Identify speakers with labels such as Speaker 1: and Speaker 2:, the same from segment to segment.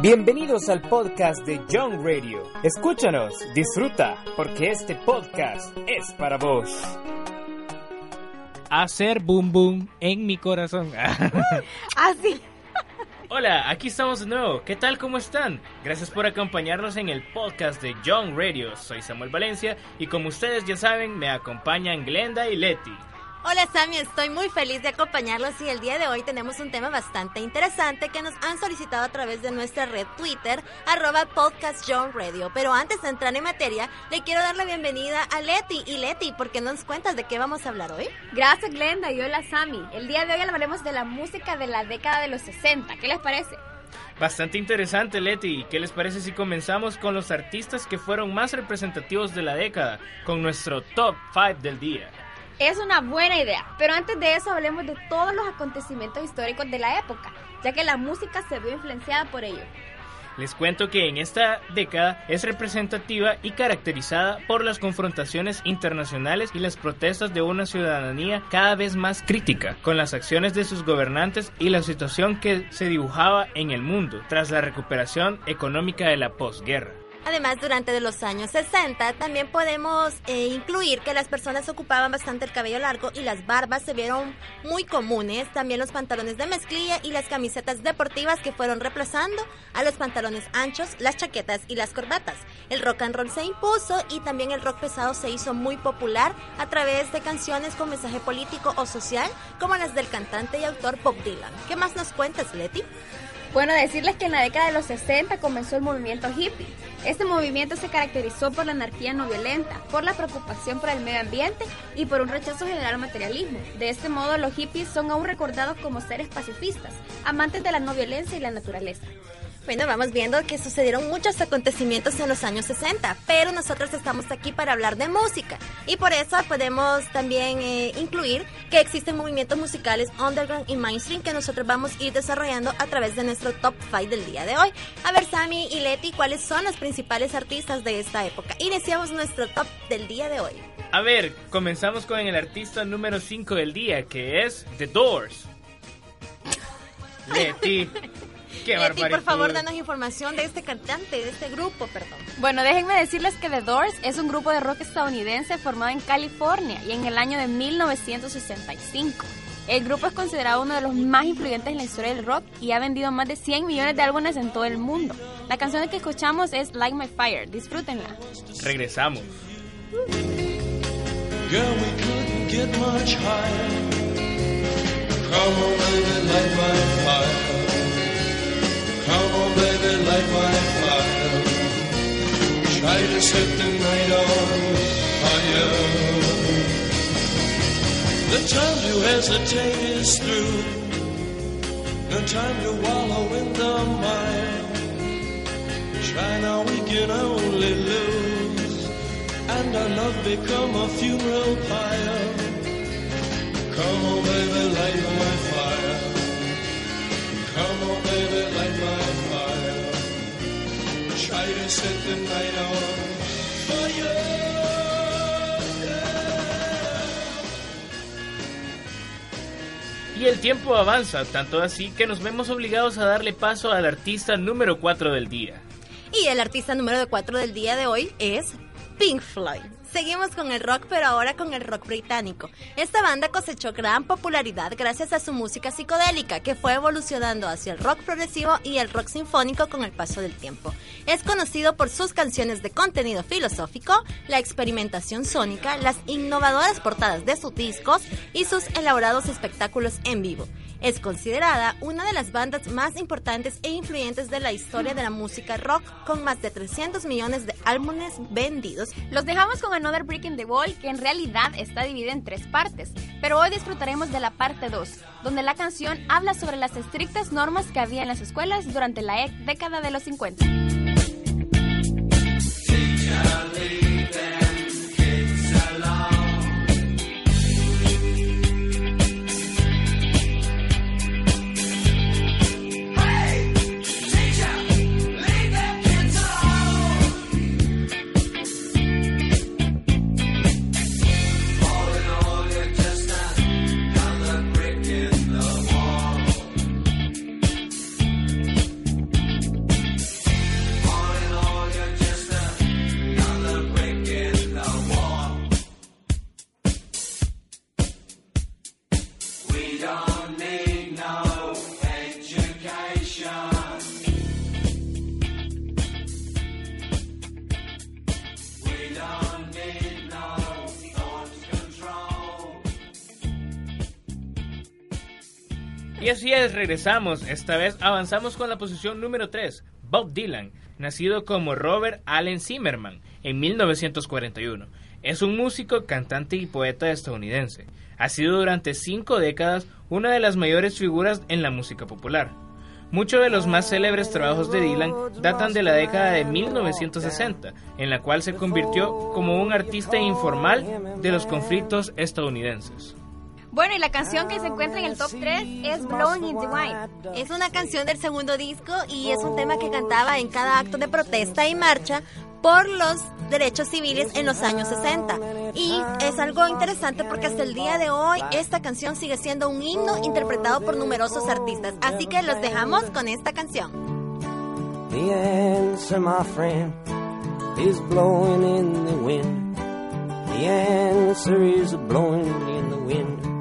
Speaker 1: Bienvenidos al podcast de Young Radio. Escúchanos, disfruta, porque este podcast es para vos.
Speaker 2: Hacer boom boom en mi corazón.
Speaker 3: Así.
Speaker 2: Hola, aquí estamos de nuevo. ¿Qué tal? ¿Cómo están? Gracias por acompañarnos en el podcast de Young Radio. Soy Samuel Valencia y como ustedes ya saben, me acompañan Glenda y Leti.
Speaker 3: Hola Sammy, estoy muy feliz de acompañarlos y el día de hoy tenemos un tema bastante interesante que nos han solicitado a través de nuestra red Twitter, arroba podcast John Radio. Pero antes de entrar en materia, le quiero dar la bienvenida a Leti. Y Leti, ¿por qué no nos cuentas de qué vamos a hablar hoy?
Speaker 4: Gracias Glenda y hola Sammy. El día de hoy hablaremos de la música de la década de los 60. ¿Qué les parece?
Speaker 2: Bastante interesante, Leti. ¿Qué les parece si comenzamos con los artistas que fueron más representativos de la década, con nuestro top 5 del día?
Speaker 4: Es una buena idea, pero antes de eso hablemos de todos los acontecimientos históricos de la época, ya que la música se vio influenciada por ello.
Speaker 2: Les cuento que en esta década es representativa y caracterizada por las confrontaciones internacionales y las protestas de una ciudadanía cada vez más crítica con las acciones de sus gobernantes y la situación que se dibujaba en el mundo tras la recuperación económica de la posguerra.
Speaker 3: Además, durante los años 60 también podemos eh, incluir que las personas ocupaban bastante el cabello largo y las barbas se vieron muy comunes. También los pantalones de mezclilla y las camisetas deportivas que fueron reemplazando a los pantalones anchos, las chaquetas y las corbatas. El rock and roll se impuso y también el rock pesado se hizo muy popular a través de canciones con mensaje político o social como las del cantante y autor Bob Dylan. ¿Qué más nos cuentas, Leti?
Speaker 4: Bueno, decirles que en la década de los 60 comenzó el movimiento hippie. Este movimiento se caracterizó por la anarquía no violenta, por la preocupación por el medio ambiente y por un rechazo general al materialismo. De este modo, los hippies son aún recordados como seres pacifistas, amantes de la no violencia y la naturaleza.
Speaker 3: Bueno, vamos viendo que sucedieron muchos acontecimientos en los años 60, pero nosotros estamos aquí para hablar de música y por eso podemos también eh, incluir que existen movimientos musicales underground y mainstream que nosotros vamos a ir desarrollando a través de nuestro top 5 del día de hoy. A ver, Sammy y Leti, ¿cuáles son los principales artistas de esta época? Iniciamos nuestro top del día de hoy.
Speaker 2: A ver, comenzamos con el artista número 5 del día, que es The Doors. Leti. Qué
Speaker 3: Leti, por favor, danos información de este cantante, de este grupo, perdón.
Speaker 4: Bueno, déjenme decirles que The Doors es un grupo de rock estadounidense formado en California y en el año de 1965. El grupo es considerado uno de los más influyentes en la historia del rock y ha vendido más de 100 millones de álbumes en todo el mundo. La canción que escuchamos es Like My Fire, disfrútenla.
Speaker 2: Regresamos.
Speaker 5: Girl, we couldn't get much higher. Come on, baby, light my fire. To hesitate is through. No time to wallow in the mire. Try now, we can only lose. And our love become a funeral pyre. Come on, baby, light my fire. Come on, baby, light my fire. Try to set the night on
Speaker 2: Y el tiempo avanza, tanto así que nos vemos obligados a darle paso al artista número 4 del día.
Speaker 3: Y el artista número 4 del día de hoy es Pink Floyd. Seguimos con el rock, pero ahora con el rock británico. Esta banda cosechó gran popularidad gracias a su música psicodélica, que fue evolucionando hacia el rock progresivo y el rock sinfónico con el paso del tiempo. Es conocido por sus canciones de contenido filosófico, la experimentación sónica, las innovadoras portadas de sus discos y sus elaborados espectáculos en vivo. Es considerada una de las bandas más importantes e influyentes de la historia de la música rock, con más de 300 millones de álbumes vendidos.
Speaker 4: Los dejamos con Another Brick in the Wall, que en realidad está dividida en tres partes, pero hoy disfrutaremos de la parte 2, donde la canción habla sobre las estrictas normas que había en las escuelas durante la e- década de los 50.
Speaker 2: Así es, regresamos. Esta vez avanzamos con la posición número 3, Bob Dylan, nacido como Robert Allen Zimmerman en 1941. Es un músico, cantante y poeta estadounidense. Ha sido durante cinco décadas una de las mayores figuras en la música popular. Muchos de los más célebres trabajos de Dylan datan de la década de 1960, en la cual se convirtió como un artista informal de los conflictos estadounidenses.
Speaker 4: Bueno, y la canción que se encuentra en el top 3 es Blowing in the Wind.
Speaker 3: Es una canción del segundo disco y es un tema que cantaba en cada acto de protesta y marcha por los derechos civiles en los años 60. Y es algo interesante porque hasta el día de hoy esta canción sigue siendo un himno interpretado por numerosos artistas. Así que los dejamos con esta canción.
Speaker 6: The answer, my friend, is blowing in the wind. The answer is blowing in the wind.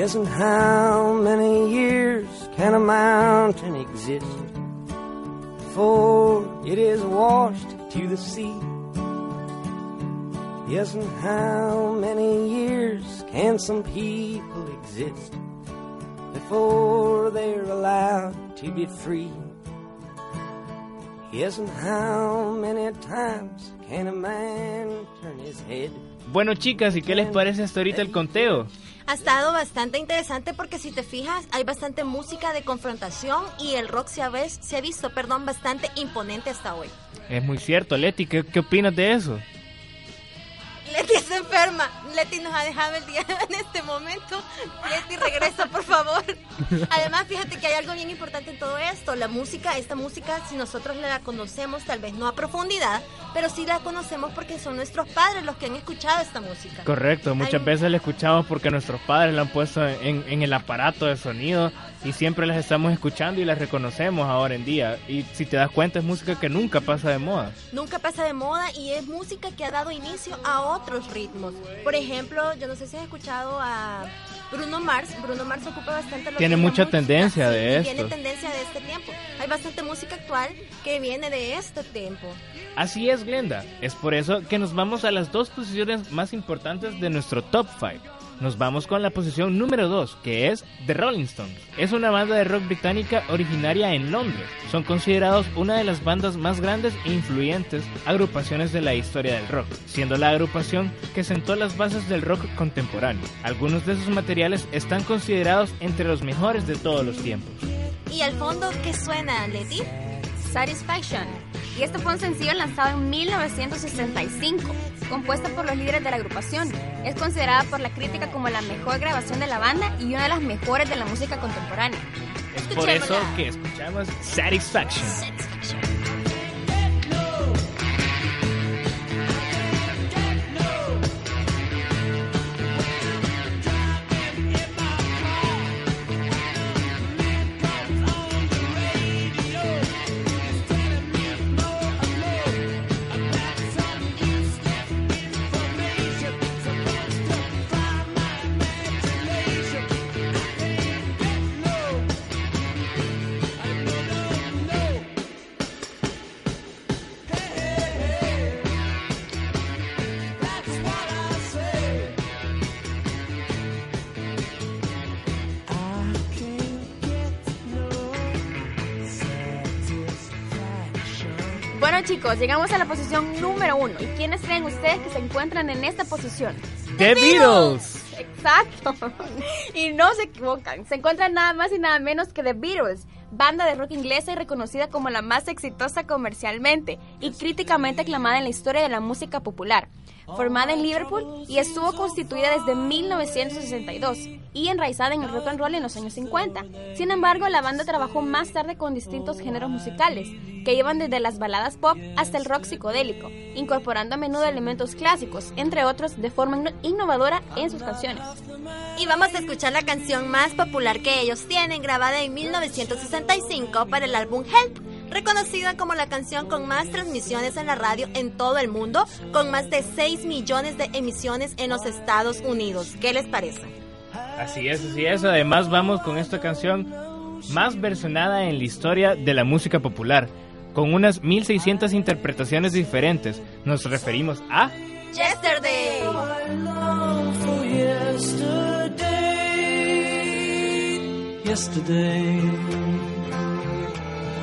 Speaker 6: Yes, and how many years can a mountain exist before it is washed to the sea? Yes, and how many years can some people exist before they're allowed to be free? Yes, and how many times can a man turn his head?
Speaker 2: Bueno chicas, ¿y qué les parece hasta ahorita el conteo?
Speaker 3: Ha estado bastante interesante porque si te fijas hay bastante música de confrontación y el rock se ha, ves- se ha visto perdón, bastante imponente hasta hoy.
Speaker 2: Es muy cierto, Leti, ¿qué, qué opinas de eso?
Speaker 3: Leti está enferma. Leti nos ha dejado el día en este momento. Leti, regresa, por favor. Además, fíjate que hay algo bien importante en todo esto. La música, esta música, si nosotros la conocemos, tal vez no a profundidad, pero sí la conocemos porque son nuestros padres los que han escuchado esta música.
Speaker 2: Correcto, muchas
Speaker 3: Hay-
Speaker 2: veces la escuchamos porque nuestros padres la han puesto en, en el aparato de sonido y siempre las estamos escuchando y las reconocemos ahora en día. Y si te das cuenta es música que nunca pasa de moda.
Speaker 3: Nunca pasa de moda y es música que ha dado inicio a otros ritmos. Por ejemplo, yo no sé si has escuchado a Bruno Mars. Bruno Mars ocupa bastante lo
Speaker 2: Tiene
Speaker 3: que
Speaker 2: mucha
Speaker 3: música,
Speaker 2: tendencia
Speaker 3: sí,
Speaker 2: de
Speaker 3: y Tiene
Speaker 2: esto.
Speaker 3: tendencia de este tiempo. Hay bastante música actual que viene de este tiempo.
Speaker 2: Así es, Glenda. Es por eso que nos vamos a las dos posiciones más importantes de nuestro top 5. Nos vamos con la posición número 2, que es The Rolling Stones. Es una banda de rock británica originaria en Londres. Son considerados una de las bandas más grandes e influyentes agrupaciones de la historia del rock, siendo la agrupación que sentó las bases del rock contemporáneo. Algunos de sus materiales están considerados entre los mejores de todos los tiempos.
Speaker 3: Y al fondo, ¿qué suena, Leti?
Speaker 4: Satisfaction. Y este fue un sencillo lanzado en 1965, compuesta por los líderes de la agrupación. Es considerada por la crítica como la mejor grabación de la banda y una de las mejores de la música contemporánea.
Speaker 2: Es por eso que escuchamos Satisfaction.
Speaker 4: Bueno chicos, llegamos a la posición número uno. ¿Y quiénes creen ustedes que se encuentran en esta posición?
Speaker 2: The Beatles.
Speaker 4: Exacto. Y no se equivocan. Se encuentran nada más y nada menos que The Beatles, banda de rock inglesa y reconocida como la más exitosa comercialmente y críticamente aclamada en la historia de la música popular. Formada en Liverpool y estuvo constituida desde 1962 y enraizada en el rock and roll en los años 50. Sin embargo, la banda trabajó más tarde con distintos géneros musicales, que llevan desde las baladas pop hasta el rock psicodélico, incorporando a menudo elementos clásicos, entre otros, de forma inno- innovadora en sus canciones.
Speaker 3: Y vamos a escuchar la canción más popular que ellos tienen, grabada en 1965 para el álbum Help, reconocida como la canción con más transmisiones en la radio en todo el mundo, con más de 6 millones de emisiones en los Estados Unidos. ¿Qué les parece?
Speaker 2: Así es, así es. Además vamos con esta canción más versionada en la historia de la música popular. con unas 1600 interpretaciones diferentes. Nos referimos a
Speaker 3: Yesterday.
Speaker 5: yesterday.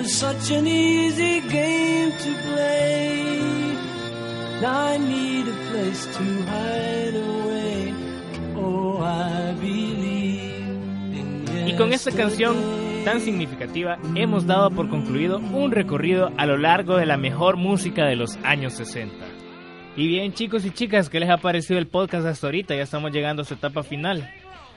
Speaker 5: was such an easy game to play. Now I need a place to hide away. Oh, I believe in
Speaker 2: Y con esta canción tan significativa hemos dado por concluido un recorrido a lo largo de la mejor música de los años 60. Y bien chicos y chicas, ¿qué les ha parecido el podcast hasta ahorita? Ya estamos llegando a su etapa final.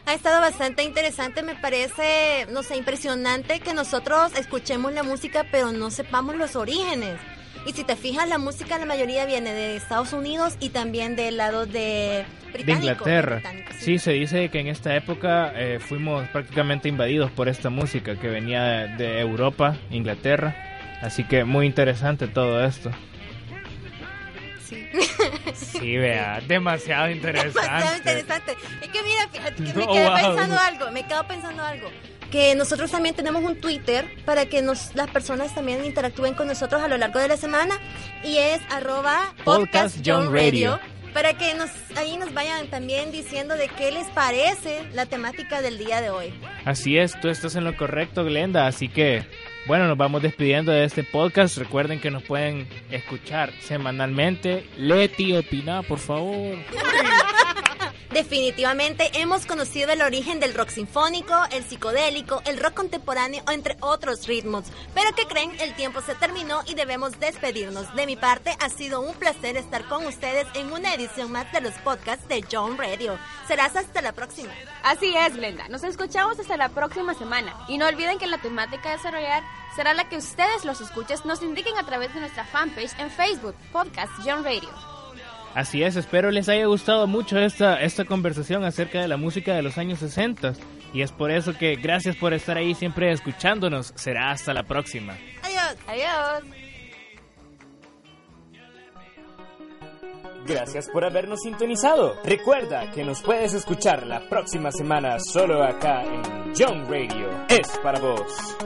Speaker 3: Ha estado bastante interesante, me parece, no sé, impresionante que nosotros escuchemos la música pero no sepamos los orígenes. Y si te fijas, la música la mayoría viene de Estados Unidos y también del lado de
Speaker 2: De Inglaterra. Sí, se dice que en esta época eh, fuimos prácticamente invadidos por esta música que venía de, de Europa, Inglaterra. Así que muy interesante todo esto.
Speaker 3: Sí.
Speaker 2: Sí, vea, demasiado interesante.
Speaker 3: Demasiado interesante. Es que mira, fíjate que me quedé
Speaker 2: wow.
Speaker 3: pensando algo, me quedo pensando algo. Que nosotros también tenemos un Twitter para que nos, las personas también interactúen con nosotros a lo largo de la semana y es arroba
Speaker 2: Podcast John Radio.
Speaker 3: para que nos ahí nos vayan también diciendo de qué les parece la temática del día de hoy.
Speaker 2: Así es, tú estás en lo correcto, Glenda. Así que, bueno, nos vamos despidiendo de este podcast. Recuerden que nos pueden escuchar semanalmente. Leti, opina, por favor.
Speaker 3: Definitivamente hemos conocido el origen del rock sinfónico, el psicodélico, el rock contemporáneo, entre otros ritmos. Pero ¿qué creen? El tiempo se terminó y debemos despedirnos. De mi parte, ha sido un placer estar con ustedes en una edición más de los podcasts de John Radio. Serás hasta la próxima.
Speaker 4: Así es, Glenda. Nos escuchamos hasta la próxima semana. Y no olviden que la temática a desarrollar será la que ustedes, los escuches, nos indiquen a través de nuestra fanpage en Facebook, Podcast John Radio.
Speaker 2: Así es, espero les haya gustado mucho esta, esta conversación acerca de la música de los años 60. Y es por eso que gracias por estar ahí siempre escuchándonos. Será hasta la próxima.
Speaker 3: Adiós.
Speaker 4: Adiós.
Speaker 1: Gracias por habernos sintonizado. Recuerda que nos puedes escuchar la próxima semana solo acá en Young Radio. Es para vos.